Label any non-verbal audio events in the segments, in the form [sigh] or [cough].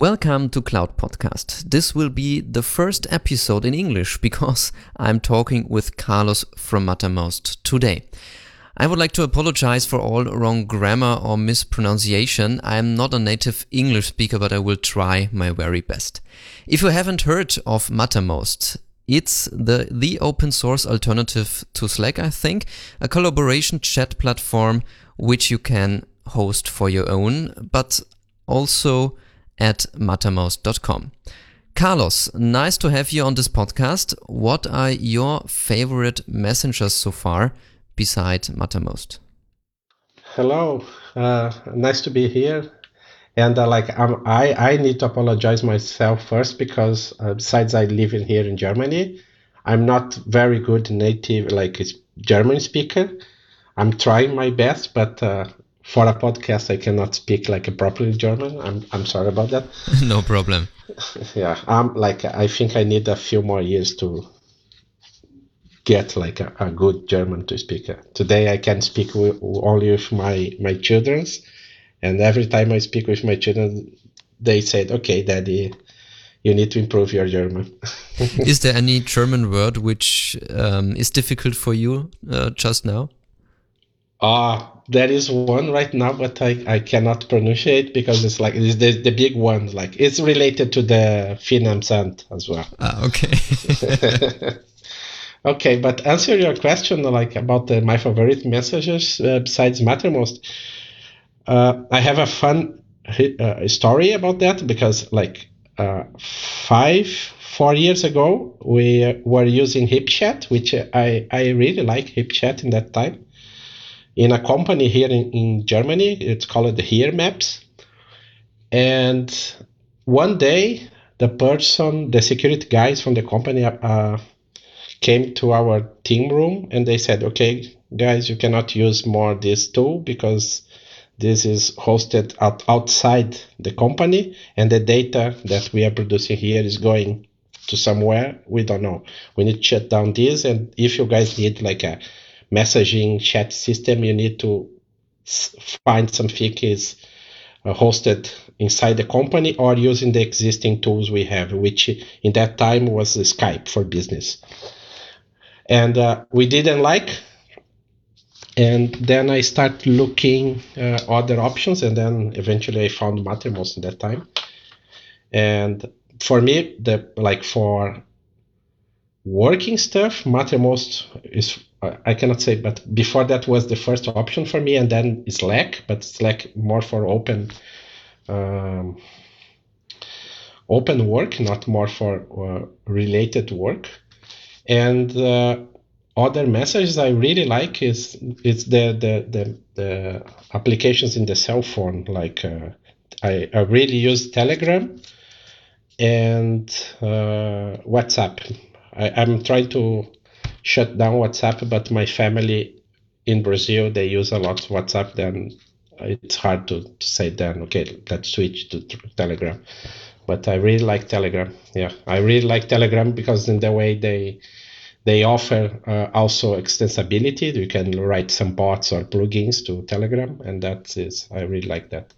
Welcome to Cloud Podcast. This will be the first episode in English because I'm talking with Carlos from Mattermost today. I would like to apologize for all wrong grammar or mispronunciation. I'm not a native English speaker, but I will try my very best. If you haven't heard of Mattermost, it's the, the open source alternative to Slack, I think, a collaboration chat platform which you can host for your own, but also at mattermost.com. Carlos, nice to have you on this podcast. What are your favorite messengers so far beside Mattermost? Hello, uh, nice to be here. And uh, like um, I, I need to apologize myself first because uh, besides I live in here in Germany, I'm not very good native like German speaker. I'm trying my best, but uh, for a podcast, I cannot speak like a properly German. I'm I'm sorry about that. [laughs] no problem. [laughs] yeah, I'm like I think I need a few more years to get like a, a good German to speak. Today I can speak with, only with my my childrens, and every time I speak with my children, they said, "Okay, Daddy." You need to improve your German. [laughs] is there any German word which um, is difficult for you uh, just now? Ah, uh, there is one right now, but I, I cannot pronounce it because it's like it's the, the big one. Like it's related to the Finanzamt as well. Ah, okay. [laughs] okay, but answer your question like about the, my favorite messages uh, besides Mattermost. Uh, I have a fun uh, story about that because like uh, five four years ago we were using HipChat, which I I really like HipChat in that time in a company here in, in Germany. It's called the Here Maps. And one day, the person, the security guys from the company, uh, came to our team room and they said, "Okay, guys, you cannot use more this tool because this is hosted out, outside the company, and the data that we are producing here is going to somewhere we don't know. We need to shut down this, and if you guys need like a messaging chat system, you need to find something is uh, hosted inside the company or using the existing tools we have, which in that time was Skype for business. And uh, we didn't like. And then I started looking uh, other options, and then eventually I found Mattermost in that time. And for me, the like for working stuff, Mattermost is I cannot say, but before that was the first option for me, and then Slack, but Slack more for open um, open work, not more for uh, related work. And uh, other messages I really like is it's the the the, the applications in the cell phone. Like uh, I, I really use Telegram and uh, WhatsApp. I, I'm trying to shut down WhatsApp, but my family in Brazil they use a lot WhatsApp. Then it's hard to, to say then okay let's switch to Telegram. But I really like Telegram. Yeah, I really like Telegram because in the way they they offer uh, also extensibility. You can write some bots or plugins to Telegram, and that is I really like that.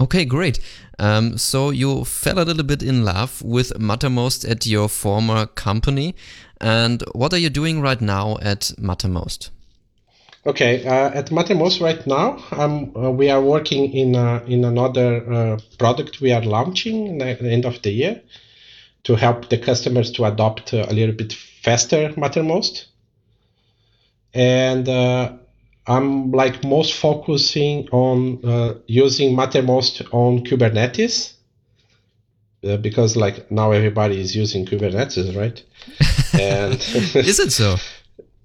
Okay, great. Um, so you fell a little bit in love with Mattermost at your former company. And what are you doing right now at Mattermost? Okay, uh, at Mattermost right now, um, uh, we are working in uh, in another uh, product we are launching at the end of the year to help the customers to adopt uh, a little bit faster Mattermost. And uh, I'm like most focusing on uh, using Mattermost on Kubernetes uh, because like now everybody is using Kubernetes, right? [laughs] and [laughs] is it so?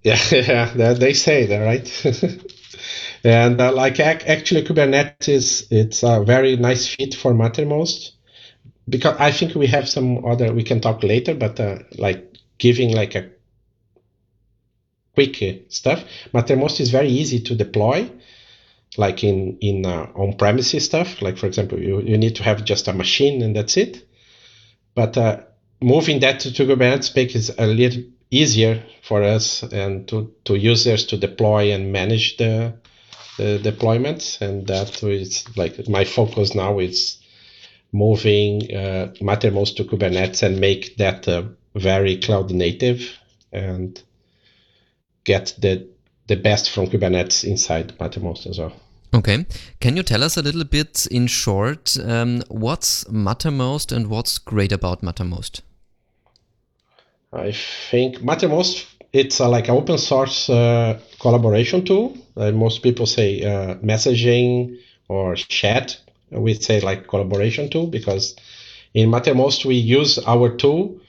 Yeah, [laughs] yeah, they say that, right? and uh, like actually Kubernetes, it's a very nice fit for Mattermost because I think we have some other we can talk later, but uh, like giving like a quick stuff. Mattermost is very easy to deploy, like in in uh, on-premises stuff. Like for example, you, you need to have just a machine and that's it. But uh, moving that to, to Kubernetes makes it a little easier for us and to, to users to deploy and manage the, the deployments. And that is like my focus now is moving uh, Mattermost to Kubernetes and make that uh, very cloud native and get the the best from Kubernetes inside Mattermost as well. Okay. Can you tell us a little bit in short um, what's Mattermost and what's great about Mattermost? I think Mattermost it's uh, like an open source uh, collaboration tool. Uh, most people say uh, messaging or chat. We say like collaboration tool because in Mattermost we use our tool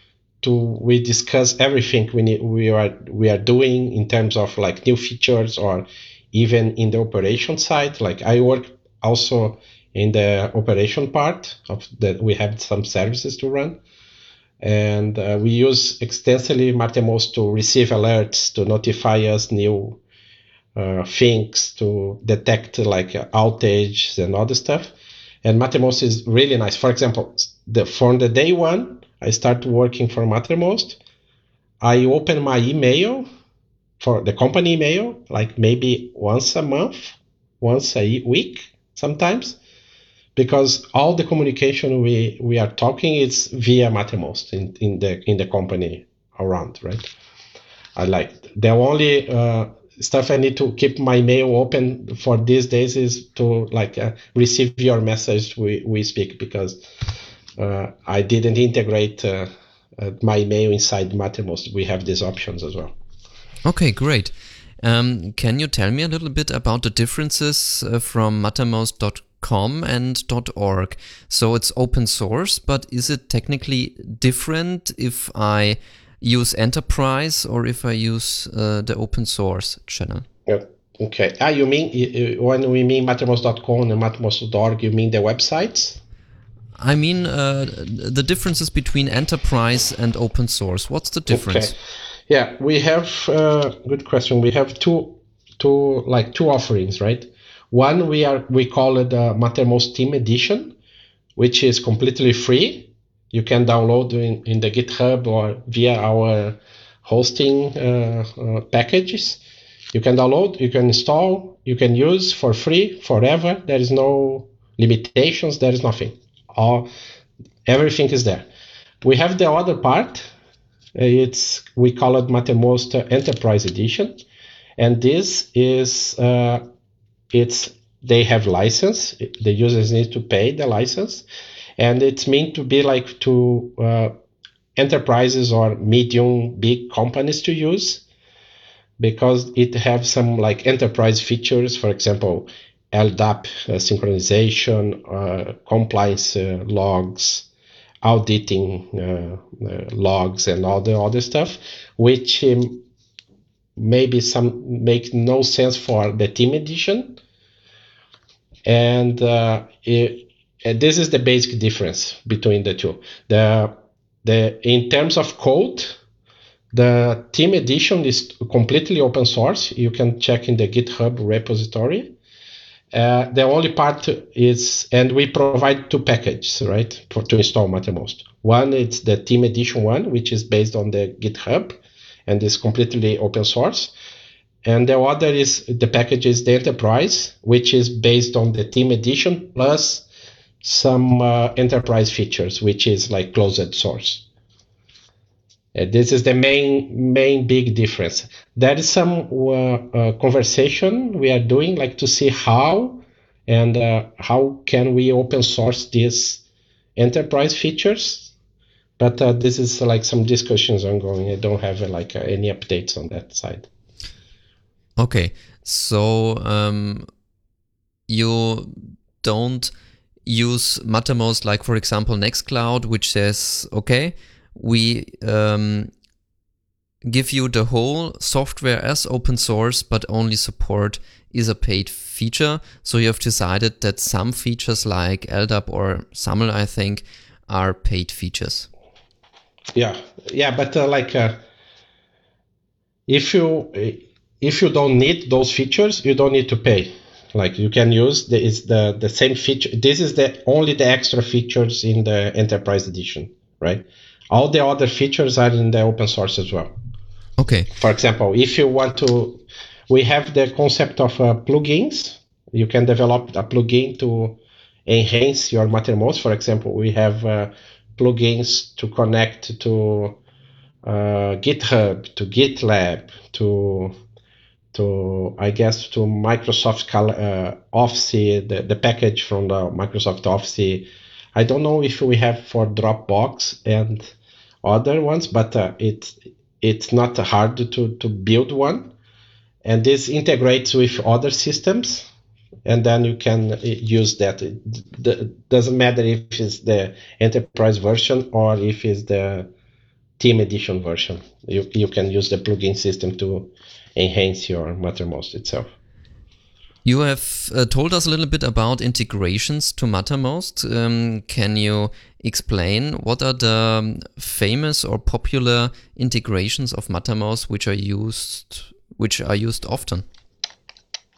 to we discuss everything we need, we are we are doing in terms of like new features or even in the operation side. Like I work also in the operation part of that we have some services to run. And uh, we use extensively Mattermost to receive alerts to notify us new uh, things to detect like outages and other stuff. And Mattermost is really nice. For example the from the day one I start working for Mattermost I open my email for the company email like maybe once a month once a week sometimes because all the communication we we are talking is via Mattermost in, in the in the company around, right? I like the only uh, stuff I need to keep my mail open for these days is to like uh, receive your message we, we speak because I didn't integrate uh, uh, my mail inside Mattermost. We have these options as well. Okay, great. Um, can you tell me a little bit about the differences uh, from Mattermost.com? com and .org. So it's open source, but is it technically different if I use enterprise or if I use uh, the open source channel? Yeah. Okay. Ah, you mean when we mean mattermost.com and mattermost.org, you mean the websites? I mean uh, the differences between enterprise and open source. What's the difference? Okay. Yeah, we have uh, good question. We have two, two like two offerings, right? One we are we call it the Mattermost Team Edition, which is completely free. You can download in, in the GitHub or via our hosting uh, uh, packages. You can download, you can install, you can use for free forever. There is no limitations. There is nothing. All everything is there. We have the other part. It's we call it Mattermost Enterprise Edition, and this is uh, it's they have license. The users need to pay the license, and it's meant to be like to uh, enterprises or medium big companies to use because it have some like enterprise features. For example, LDAP uh, synchronization, uh, compliance uh, logs, auditing logs, and all the other stuff, which um, maybe some make no sense for the team edition. And it, this is the basic difference between the two. The the in terms of code the team edition is completely open source. You can check in the github repository uh, the only part is, and we provide two packages, right, for to install Mattermost. One is the Team Edition one, which is based on the GitHub and is completely open source. And the other is the package is the Enterprise, which is based on the Team Edition plus some uh, enterprise features, which is like closed source. Uh, this is the main main big difference. There is some uh, uh conversation we are doing, like to see how and how can we open source these enterprise features. But this is like some discussions ongoing. I don't have like any updates on that side. Okay, so um, you don't use Mattermost like, for example, Nextcloud, which says, okay, we um, give you the whole software as open source, but only support is a paid feature. So you have decided that some features like LDAP or SAML, I think, are paid features. Yeah, yeah, but uh, like uh, if you if you don't need those features, you don't need to pay. Like you can use the is the the same feature. This is the only the extra features in the enterprise edition, right? All the other features are in the open source as well. Okay. For example, if you want to, we have the concept of uh, plugins. You can develop a plugin to enhance your Mattermost. For example, we have uh, plugins to connect to uh, GitHub, to GitLab, to to I guess to Microsoft uh, Office, the, the package from the Microsoft Office. I don't know if we have for Dropbox and other ones, but uh, it's it's not hard to to build one, and this integrates with other systems, and then you can uh, use that. It doesn't matter if it's the enterprise version or if it's the team edition version. You you can use the plugin system to enhance your Mattermost itself. You have uh, told us a little bit about integrations to Mattermost. Um, can you explain what are the famous or popular integrations of Mattermost which are used which are used often?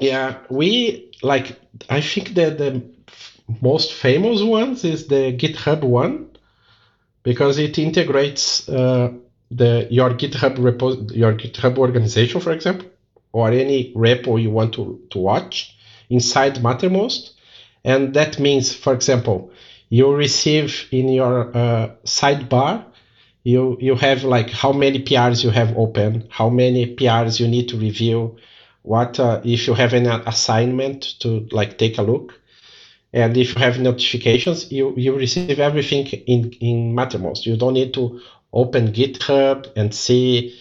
Yeah, we like I think that the most famous ones is the GitHub one because it integrates uh, the your GitHub repo, your GitHub organization, for example, or any repo you want to, to watch inside Mattermost. And that means, for example, you receive in your uh, sidebar, you, you have like how many PRs you have open, how many PRs you need to review, what uh, if you have an assignment to like take a look. And if you have notifications, you, you receive everything in, in Mattermost. You don't need to open GitHub and see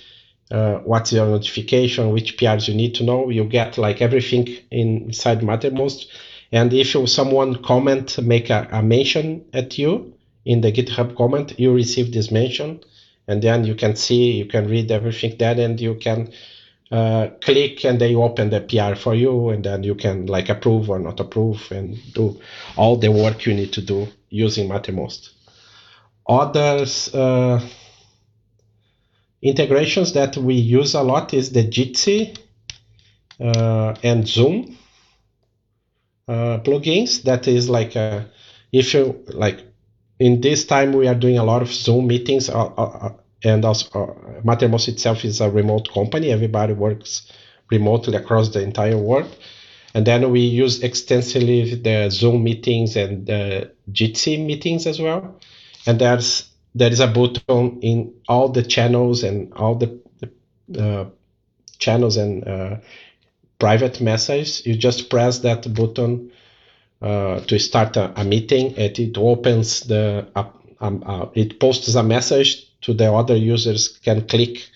uh, what's your notification, which PRs you need to know. You get like everything inside Mattermost. And if you, someone comment, make a, a mention at you in the GitHub comment, you receive this mention. And then you can see, you can read everything there and you can uh, click and they open the PR for you. And then you can like approve or not approve and do all the work you need to do using Mattermost. Others, uh, integrations that we use a lot is the Jitsi uh, and Zoom uh, plugins. That is like a, uh, if you like in this time we are doing a lot of Zoom meetings uh, uh, uh and also Mattermost itself is a remote company. Everybody works remotely across the entire world. And then we use extensively the Zoom meetings and the Jitsi meetings as well. And there's there is a button in all the channels and all the, uh, channels and uh, private messages. You just press that button uh, to start a, a, meeting. and it opens the um, uh, it posts a message to the other users can click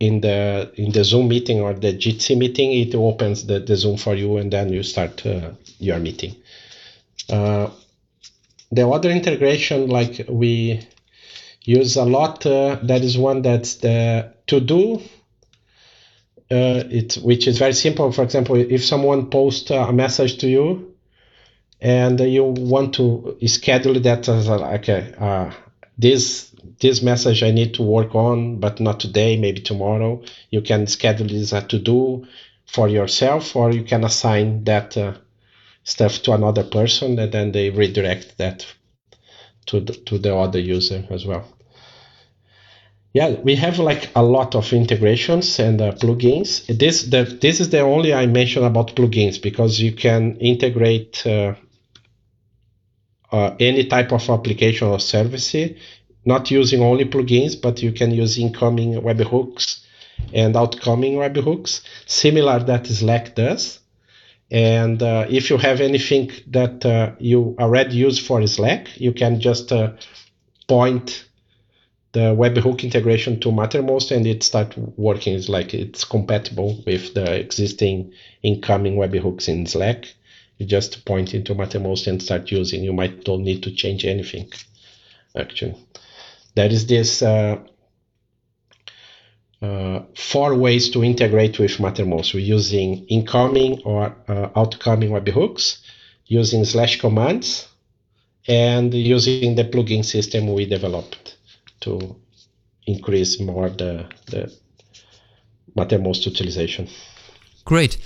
in the in the Zoom meeting or the Jitsi meeting. It opens the, the Zoom for you and then you start uh, your meeting. Uh, the other integration like we use a lot uh, that is one that's the to do uh, it which is very simple for example if someone posts a message to you and you want to schedule that as a, a, uh, this this message I need to work on, but not today, maybe tomorrow. You can schedule this a to do for yourself, or you can assign that uh, stuff to another person and then they redirect that to the, to the other user as well. Yeah we have like a lot of integrations and uh, plugins. This the, this is the only i mentioned about plugins because you can integrate uh, uh, any type of application or service not using only plugins but you can use incoming webhooks and outgoing webhooks. Similar that slack does and uh, if you have anything that uh, you already use for Slack, you can just uh, point the webhook integration to Mattermost and it start working. It's like it's compatible with the existing incoming webhooks in Slack. You just point into Mattermost and start using. You might don't need to change anything. Actually, there is this uh, four ways to integrate with Mattermost. We're using incoming or uh, outgoing webhooks, using slash commands, and using the plugin system we developed to increase more the, the Mattermost utilization. Great.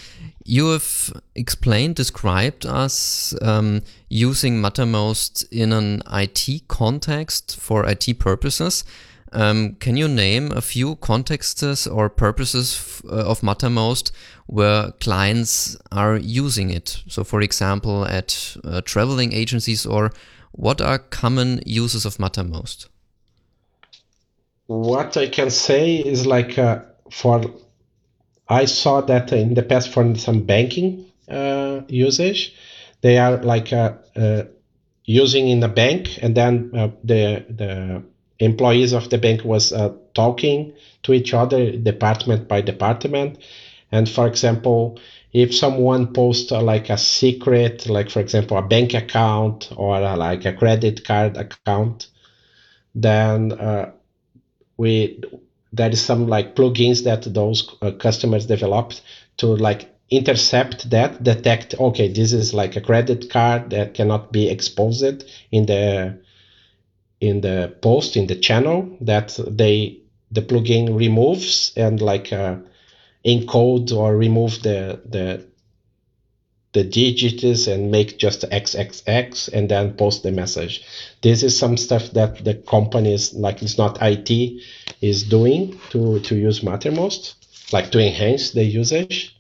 You have explained, described us um, using Mattermost in an IT context for IT purposes. Um, can you name a few contexts or purposes uh, of Mattermost where clients are using it? So, for example, at uh, traveling agencies, or what are common uses of Mattermost? What I can say is like uh, for I saw that in the past for some banking uh, usage, they are like uh, uh, using in the bank, and then the the employees of the bank was uh, talking to each other, department by department, and for example, if someone posts uh, like a secret, like for example a bank account or like a credit card account, then we there is some like plugins that those uh, customers developed to like intercept that detect okay this is like a credit card that cannot be exposed in the in the post in the channel that they the plugin removes and like uh, encode or remove the the the digits and make just xxx and then post the message. This is some stuff that the companies like it's not it is doing to to use mattermost like to enhance the usage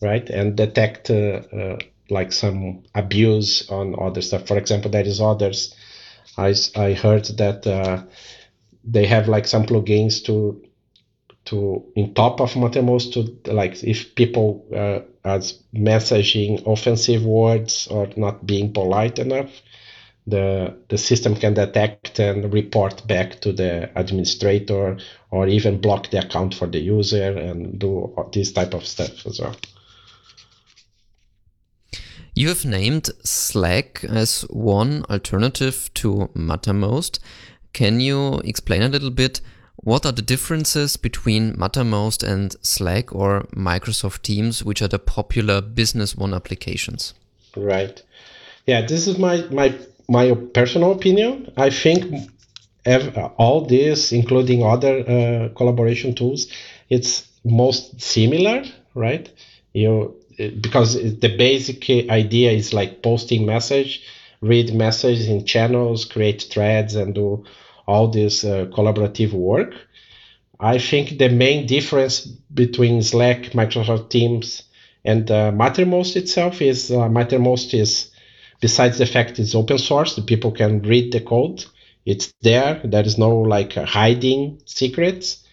right and detect uh, uh, like some abuse on other stuff. For example there is others i, I heard that uh, they have like some plugins to to in top of mattermost to like if people uh, are messaging offensive words or not being polite enough the the system can detect and report back to the administrator or even block the account for the user and do this type of stuff as well you have named Slack as one alternative to Mattermost. Can you explain a little bit what are the differences between Mattermost and Slack or Microsoft Teams, which are the popular Business One applications? Right. Yeah, this is my my my personal opinion. I think all this, including other uh, collaboration tools, it's most similar, right? You because the basic idea is like posting message, read messages in channels, create threads, and do all this uh, collaborative work. I think the main difference between Slack, Microsoft Teams, and uh, Mattermost itself is uh, Mattermost is, besides the fact it's open source, the people can read the code. It's there. There is no like hiding secrets.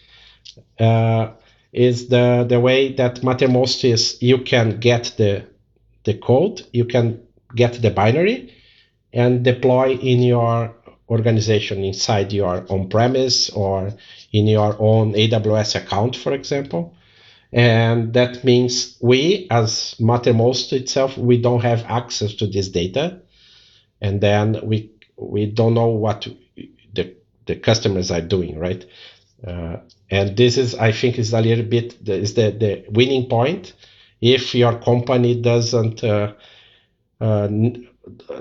Uh, is the the way that Mattermost is you can get the the code, you can get the binary, and deploy in your organization inside your on-premise or in your own AWS account, for example. And that means we, as Mattermost itself, we don't have access to this data, and then we we don't know what the the customers are doing, right? Uh, and this is, I think, is a little bit the, is the the winning point. If your company doesn't uh, uh,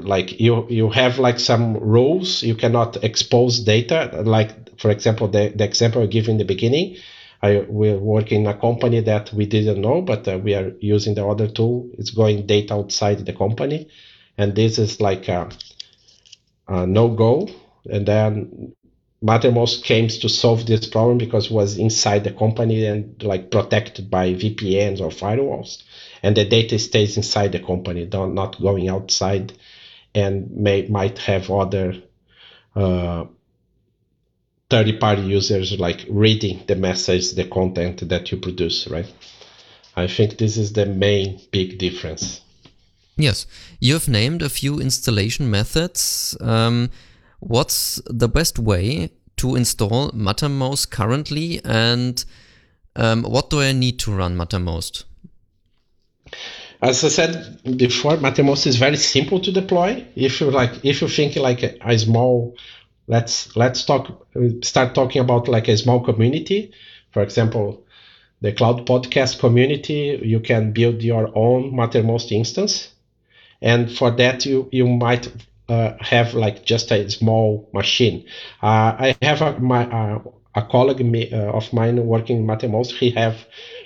like you you have like some rules you cannot expose data. Like for example the, the example i give in the beginning i we're working in a company that we didn't know but uh, we are using the other tool. It's going data outside the company. And this is like a, a no go and then Mattermost came to solve this problem because it was inside the company and like protected by VPNs or firewalls and the data stays inside the company, not going outside, and may might have other uh, third-party users like reading the message, the content that you produce, right? I think this is the main big difference. Yes, you have named a few installation methods. Um, what's the best way to install Mattermost currently, and um, what do I need to run Mattermost? As I said before, Mattermost is very simple to deploy. If you like, if you think like a, a small, let's let's talk start talking about like a small community. For example, the cloud podcast community, you can build your own Mattermost instance, and for that you you might uh, have like just a small machine. Uh, I have a, my uh, a colleague uh, of mine working in Mattermost. He have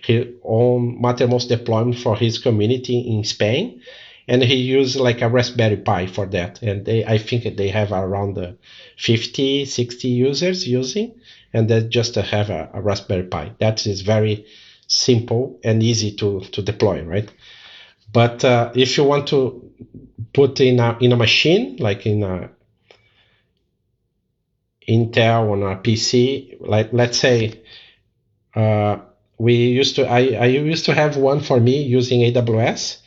his own Mattermost deployment for his community in Spain, and he used like a Raspberry Pi for that. And they, I think they have around uh, 50, 60 users using, and then just have a, a Raspberry Pi. That is very simple and easy to, to deploy, right? But uh, if you want to put in a in a machine like in a Intel on a PC, like let's say uh, we used to I, I used to have one for me using AWS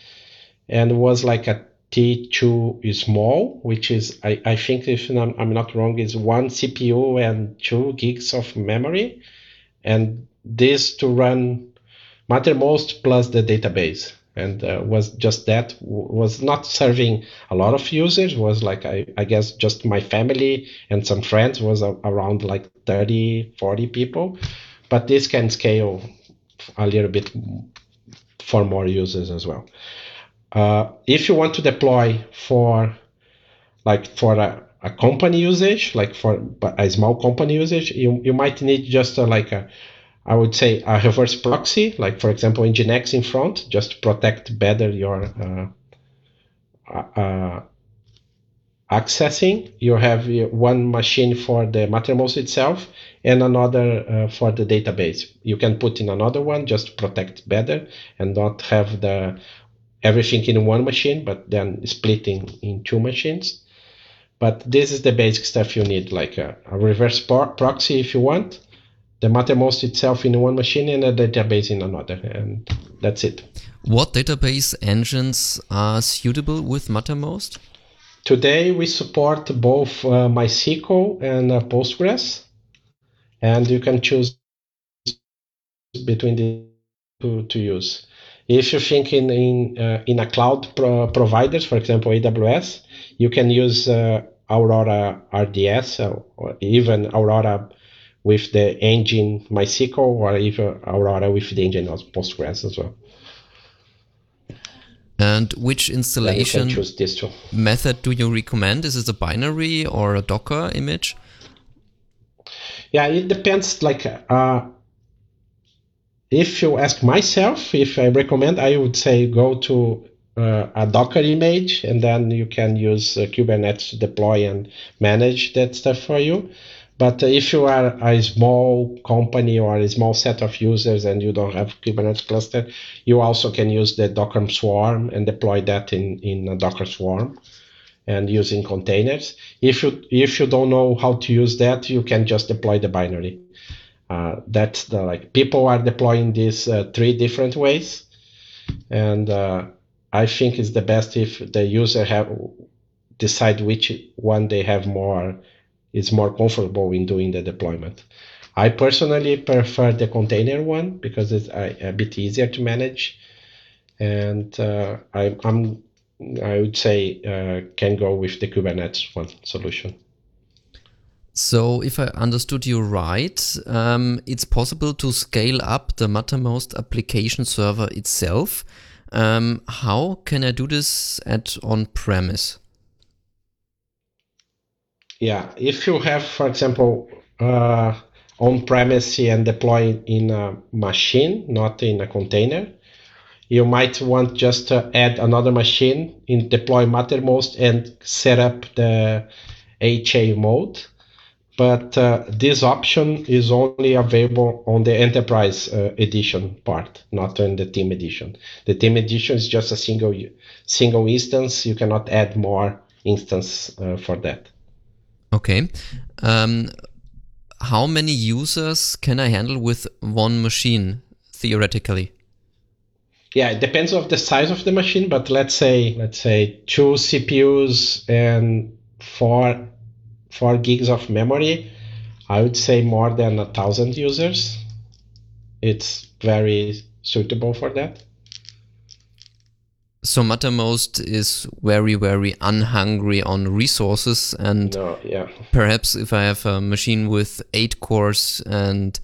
and was like a T2 small, which is I, I think if I'm, I'm not wrong is one CPU and two gigs of memory, and this to run Mattermost plus the database and uh, was just that was not serving a lot of users was like I, I guess just my family and some friends was a, around like 30 40 people. But this can scale a little bit for more users as well. Uh, if you want to deploy for like for a, a company usage like for a small company usage you, you might need just a, like a I would say a reverse proxy, like for example Nginx in front, just to protect better your uh, uh, uh, accessing. You have one machine for the Mattermost itself and another uh, for the database. You can put in another one just to protect better and not have the everything in one machine, but then splitting in two machines. But this is the basic stuff you need, like a, a reverse proxy if you want the Mattermost itself in one machine and a database in another, and that's it. What database engines are suitable with Mattermost? Today we support both uh, MySQL and uh, Postgres, and you can choose between the two to use. If you think in in, uh, in a cloud pro providers, for example AWS, you can use uh, Aurora RDS or even Aurora with the engine MySQL or even Aurora with the engine of Postgres as well. And which installation method do you recommend? Is it a binary or a Docker image? Yeah, it depends. Like, uh, if you ask myself, if I recommend, I would say go to uh, a Docker image, and then you can use uh, Kubernetes to deploy and manage that stuff for you. But if you are a small company or a small set of users and you don't have Kubernetes cluster, you also can use the Docker Swarm and deploy that in, in a Docker Swarm and using containers. If you if you don't know how to use that, you can just deploy the binary. Uh, that's the like people are deploying these uh, three different ways, and uh, I think it's the best if the user have decide which one they have more is more comfortable in doing the deployment. I personally prefer the container one because it's a, a bit easier to manage, and uh, I, am I would say uh, can go with the Kubernetes one solution. So, if I understood you right, um, it's possible to scale up the Mattermost application server itself. Um, how can I do this at on-premise? Yeah, if you have, for example, uh, on premise and deploy in a machine, not in a container, you might want just to add another machine in deploy Mattermost and set up the HA mode. But uh, this option is only available on the enterprise uh, edition part, not in the team edition. The team edition is just a single single instance. You cannot add more instance uh, for that. Okay. Um, how many users can I handle with one machine theoretically? Yeah, it depends of the size of the machine, but let's say let's say two CPUs and four four gigs of memory. I would say more than a thousand users. It's very suitable for that. So Mattermost is very, very unhungry on resources, and no, yeah. perhaps if I have a machine with eight cores and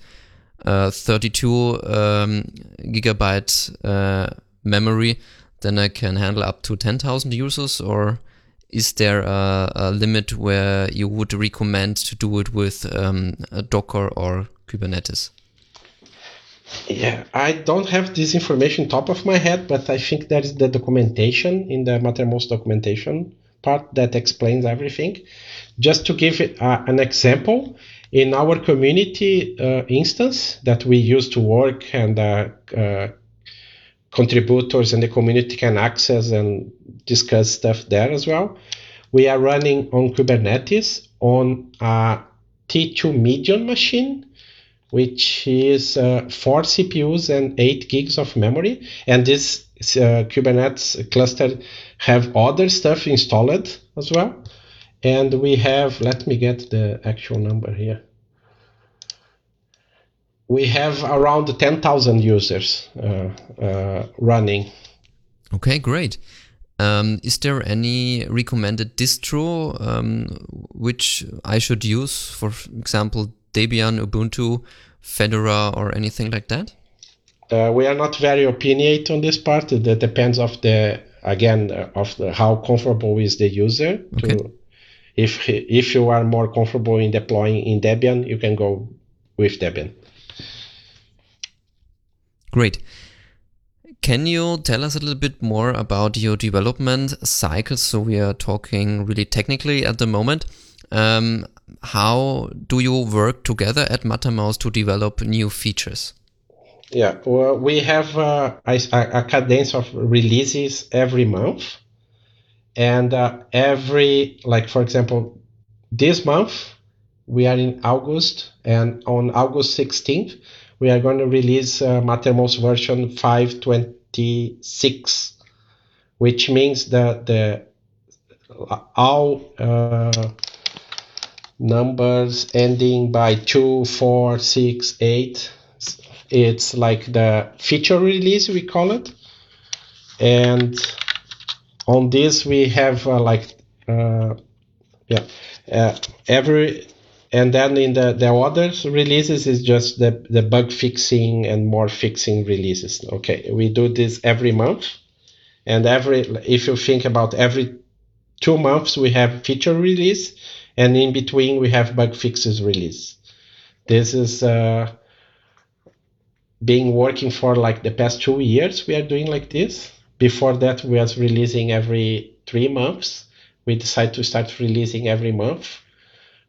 uh, 32 um, gigabyte uh, memory, then I can handle up to 10,000 users. Or is there a, a, limit where you would recommend to do it with um, Docker or Kubernetes? Yeah, I don't have this information top of my head, but I think there is the documentation in the Mattermost documentation part that explains everything. Just to give it, uh, an example, in our community uh, instance that we use to work and uh, uh, contributors and the community can access and discuss stuff there as well. We are running on Kubernetes on a T2 medium machine, which is uh, four CPUs and eight gigs of memory. And this uh, Kubernetes cluster have other stuff installed as well. And we have, let me get the actual number here. We have around 10,000 users uh, uh, running. Okay, great. Um, is there any recommended distro um, which I should use? For example, Debian, Ubuntu, Fedora, or anything like that? Uh, we are not very opinionated on this part. That depends of the again of the, how comfortable is the user. Okay. To, if if you are more comfortable in deploying in Debian, you can go with Debian. Great. Can you tell us a little bit more about your development cycle? So we are talking really technically at the moment. Um, how do you work together at Mattermost to develop new features? Yeah, well, we have uh, a, a, cadence of releases every month, and uh, every like for example, this month we are in August, and on August 16th we are going to release uh, Mattermost version 526, which means that the all uh, numbers ending by 2, 4, 6, 8, it's like the feature release, we call it. And on this, we have uh, like, uh, yeah, uh, every and then in the, the other releases is just the, the bug fixing and more fixing releases. Okay we do this every month. And every if you think about every two months we have feature release and in between we have bug fixes release. This is uh, being working for like the past two years we are doing like this. Before that we was releasing every three months. We decided to start releasing every month.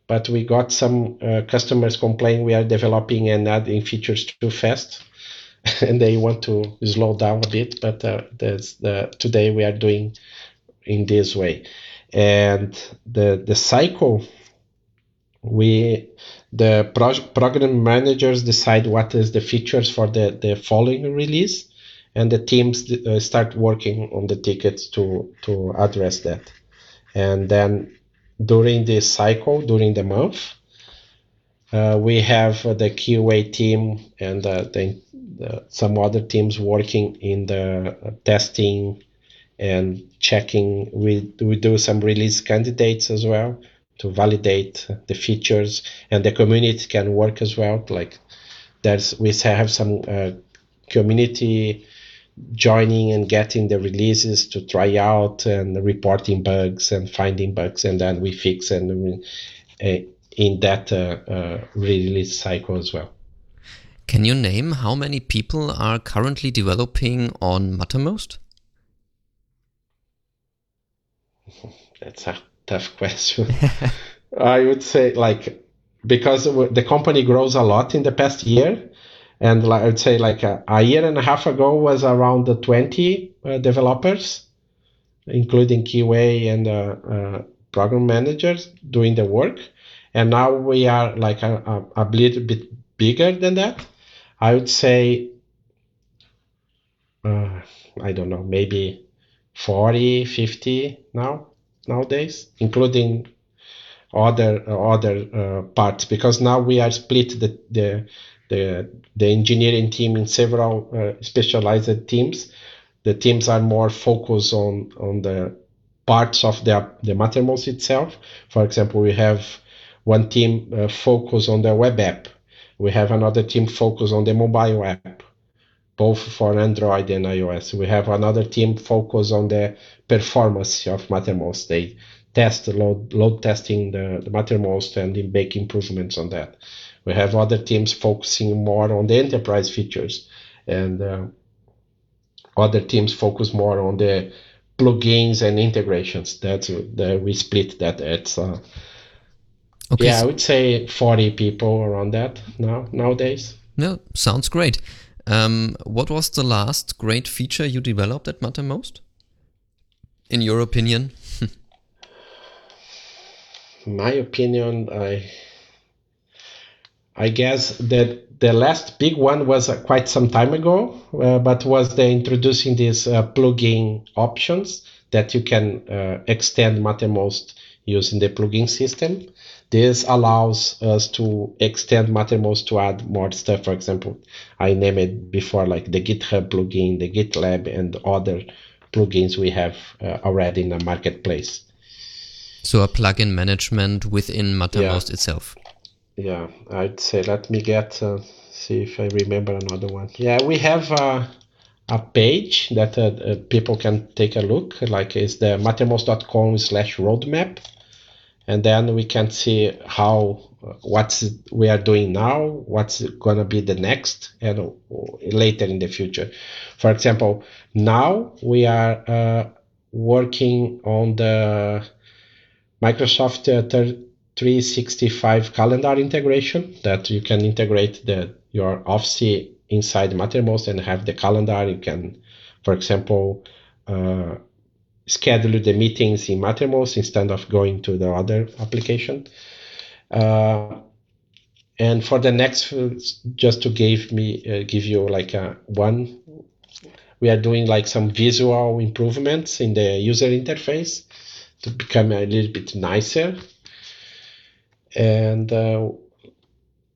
But we got some uh, customers complaining we are developing and adding features too fast [laughs] and they want to slow down a bit. But uh, the, today we are doing in this way and the the cycle we the pro- program managers decide what is the features for the the following release and the teams uh, start working on the tickets to to address that and then during this cycle, during the month. Uh, we have uh, the QA team and uh, the, the, some other teams working in the testing and checking. We, we do some release candidates as well to validate the features, and the community can work as well. Like there's we have some uh, community joining and getting the releases to try out and reporting bugs and finding bugs and then we fix and uh, in that uh, uh, release cycle as well. Can you name how many people are currently developing on Mattermost? [laughs] That's a tough question. [laughs] I would say like because the company grows a lot in the past year, and like, I'd say like a, a, year and a half ago was around the 20 uh, developers, including QA and uh, uh, program managers doing the work. And now we are like a, a, a little bit bigger than that. I would say, uh, I don't know, maybe 40, 50 now nowadays, including other other uh, parts because now we are split the the the, the engineering team in several uh, specialized teams. The teams are more focused on, on the parts of the, the Mattermost itself. For example, we have one team uh, focused on the web app. We have another team focused on the mobile app, both for Android and iOS. We have another team focused on the performance of Mattermost. They test load, load testing the, the Mattermost and make improvements on that. We have other teams focusing more on the enterprise features, and uh, other teams focus more on the plugins and integrations. That's that we split that. It's uh, Okay. Yeah, I would say 40 people around that now nowadays. No, sounds great. Um, what was the last great feature you developed at Mattermost? In your opinion? [laughs] My opinion, I I guess that the last big one was uh, quite some time ago, uh, but was the introducing these uh, plugin options that you can uh, extend Mattermost using the plugin system. This allows us to extend Mattermost to add more stuff. For example, I named it before like the GitHub plugin, the GitLab, and other plugins we have uh, already in the marketplace. So a plugin management within Mattermost yeah. itself. Yeah, I'd say let me get uh, see if I remember another one. Yeah, we have uh, a page that uh, uh people can take a look. Like is the mattermost.com slash roadmap and then we can see how what's we are doing now what's gonna be the next and later in the future. For example now we are uh, working on the microsoft 365 calendar integration that you can integrate the your office inside mattermost and have the calendar. You can for example uh, schedule the meetings in Mattermost instead of going to the other application. Uh, and for the next, just to give me uh, give you like a one, we are doing like some visual improvements in the user interface to become a little bit nicer. And uh,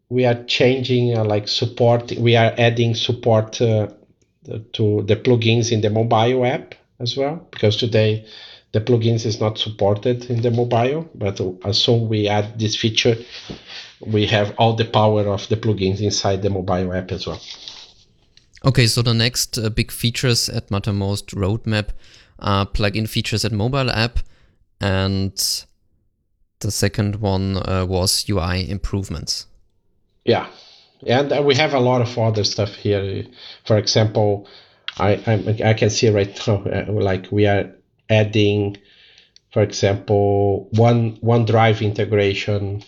we are changing uh, like support. We are adding support uh, to the plugins in the mobile app as well because today the plugins is not supported in the mobile but as soon we add this feature we have all the power of the plugins inside the mobile app as well. Okay so the next uh, big features at mattermost roadmap are plugin features at mobile app and the second one uh, was ui improvements. Yeah and uh, we have a lot of other stuff here. For example I, I, I can see right now, uh, like we are adding, for example, one OneDrive integration,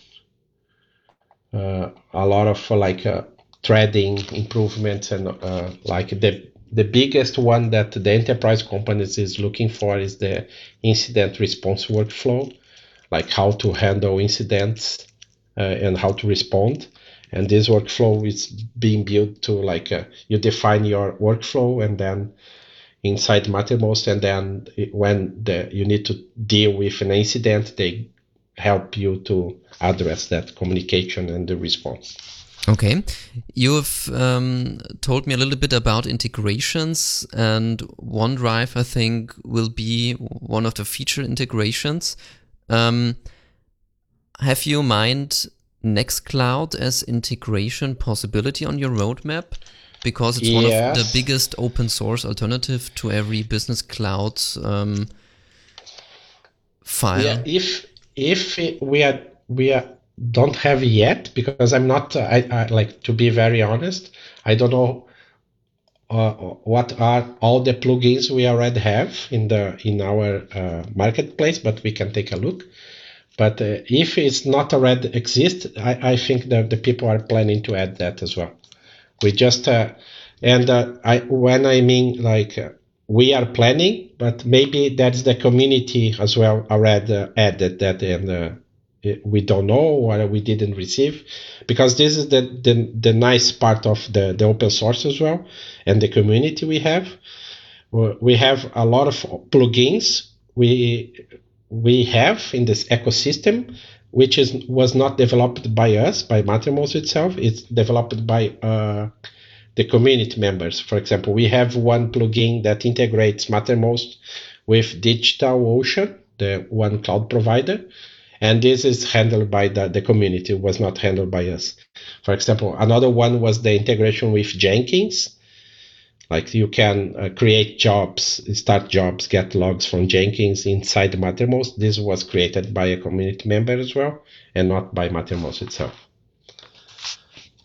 uh, a lot of like uh, threading improvements, and uh, like the the biggest one that the enterprise companies is looking for is the incident response workflow, like how to handle incidents uh, and how to respond and this workflow is being built to like uh, you define your workflow and then inside mattermost and then when the, you need to deal with an incident they help you to address that communication and the response. Okay. You've um, told me a little bit about integrations and onedrive i think will be one of the feature integrations. Um, have you mind Nextcloud as integration possibility on your roadmap? Because it's yes. one of the biggest open source alternative to every business cloud um, file. Yeah, if if we are we are don't have yet because I'm not I, I like to be very honest I don't know uh, what are all the plugins we already have in the in our uh, marketplace but we can take a look but uh, if it's not already exist, I, I think that the people are planning to add that as well. We just uh, and uh, I when I mean like uh, we are planning, but maybe that's the community as well already added that and uh, we don't know or we didn't receive because this is the, the, the nice part of the, the open source as well and the community we have we have a lot of plugins we we have in this ecosystem, which is was not developed by us, by Mattermost itself. It's developed by uh, the community members. For example, we have one plugin that integrates Mattermost with DigitalOcean, the one cloud provider, and this is handled by the, the community. It was not handled by us. For example, another one was the integration with Jenkins like you can uh, create jobs, start jobs, get logs from Jenkins inside Mattermost. This was created by a community member as well, and not by Mattermost itself.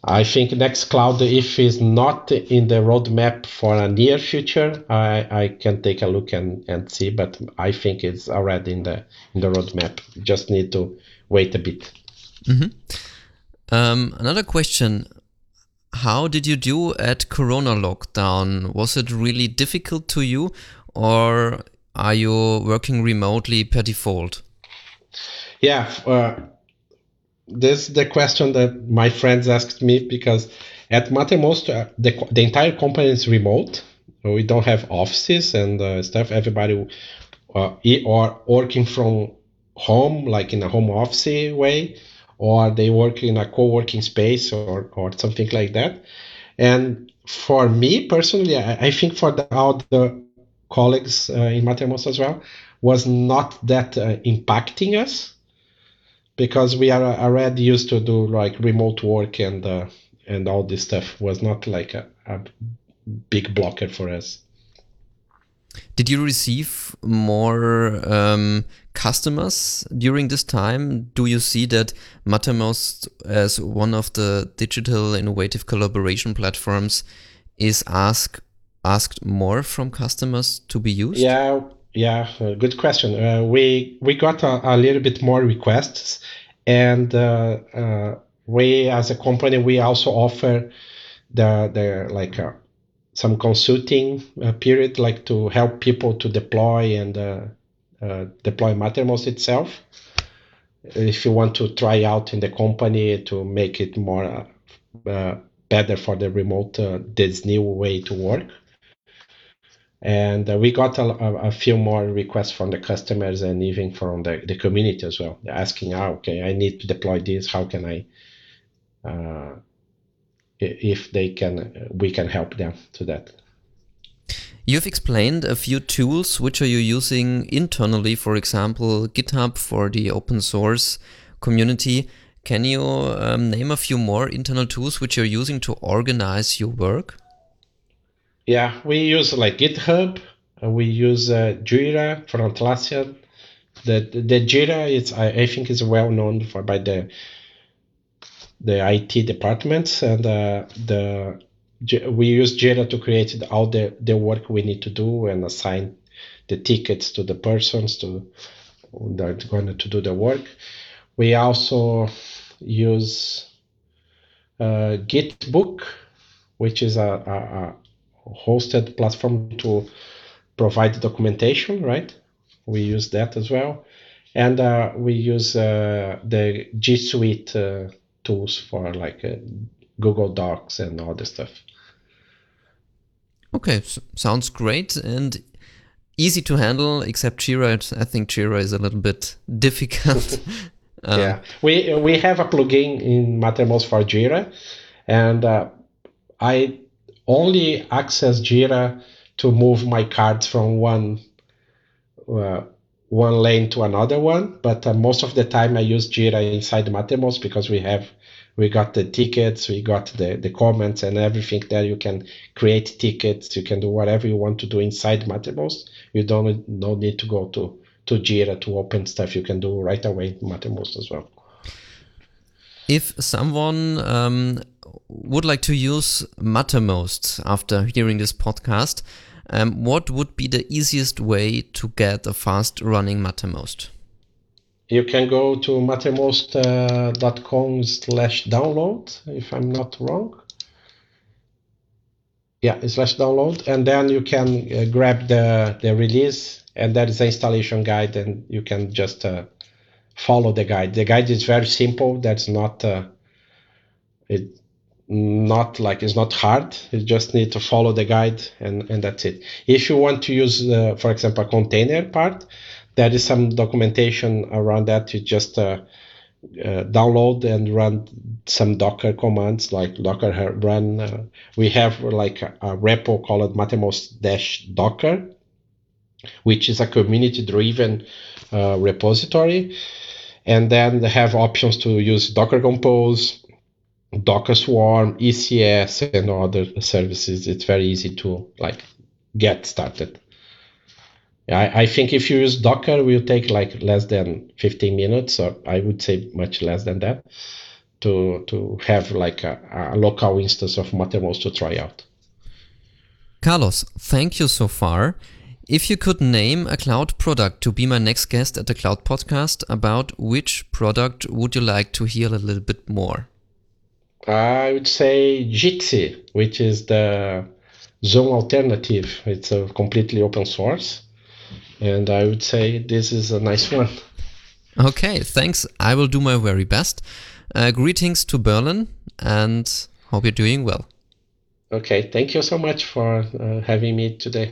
I think Nextcloud, if it's not in the roadmap for a near future, I, I can take a look and, and see, but I think it's already in the in the roadmap. Just need to wait a bit. Mm-hmm. Um, another question how did you do at Corona lockdown? Was it really difficult to you, or are you working remotely per default? Yeah, uh, this is the question that my friends asked me because at Mattermost, uh, the, the entire company is remote. We don't have offices and uh, stuff. Everybody uh, or working from home, like in a home office way or they work in a co-working space or, or something like that. And for me personally, I, I think for the, all the colleagues uh, in Mattermost as well, was not that uh, impacting us because we are already used to do like remote work and uh, and all this stuff was not like a, a big blocker for us. Did you receive more um, customers during this time? Do you see that Mattermost, as one of the digital innovative collaboration platforms, is asked asked more from customers to be used? Yeah, yeah, uh, good question. Uh, we we got a, a, little bit more requests, and uh, uh we as a company we also offer the the like uh, some consulting uh, period, like to help people to deploy and uh, uh, deploy Mattermost itself. If you want to try out in the company to make it more uh, better for the remote, uh, this new way to work. And we got a, a, few more requests from the customers and even from the, the community as well, They're asking, oh, okay, I need to deploy this. How can I if they can we can help them to that You've explained a few tools which are you using internally, for example, GitHub for the open source community. Can you um, name a few more internal tools which you're using to organize your work? Yeah, we use like GitHub. We use uh, Jira for Atlassian. The the Jira is I, I think is well known for by the the IT departments and uh, the we use Jira to create all the, the work we need to do and assign the tickets to the persons to that going to do the work. We also use uh, Gitbook, which is a, a, a, hosted platform to provide documentation, right? We use that as well. And uh, we use uh, the G Suite uh, tools for like uh, Google Docs and all this stuff. Okay, so sounds great and easy to handle. Except Jira, I think Jira is a little bit [laughs] difficult. [laughs] um, yeah, we we have a plugin in Mattermost for Jira, and uh, I only access Jira to move my cards from one uh, one lane to another one. But uh, most of the time I use Jira inside Mattermost because we have we got the tickets, we got the, the comments and everything there. You can create tickets, you can do whatever you want to do inside Mattermost. You don't no need to go to, to Jira to open stuff. You can do right away in Mattermost as well. If someone um, would like to use Mattermost after hearing this podcast, um, what would be the easiest way to get a fast running Mattermost? You can go to mattermost.com uh, slash download, if I'm not wrong. Yeah, slash download. And then you can uh, grab the, the release, and that is the installation guide, and you can just uh, follow the guide. The guide is very simple. That's not uh, it not like it's not hard. You just need to follow the guide and and that's it. If you want to use uh, for example a container part there is some documentation around that. You just uh, uh, download and run some docker commands like docker run uh, we have like a, a repo called mattermost dash docker which is a community driven uh, repository. And then they have options to use docker compose Docker Swarm, ECS, and other services. It's very easy to like get started. I, I think if you use Docker, it will take like less than 15 minutes, or I would say much less than that, to to have like a, a local instance of Mattermost to try out. Carlos, thank you so far. If you could name a cloud product to be my next guest at the Cloud Podcast, about which product would you like to hear a little bit more? I would say Jitsi, which is the Zoom alternative. It's a completely open source. And I would say this is a nice one. Okay, thanks. I will do my very best. Uh, greetings to Berlin and hope you're doing well. Okay, thank you so much for uh, having me today.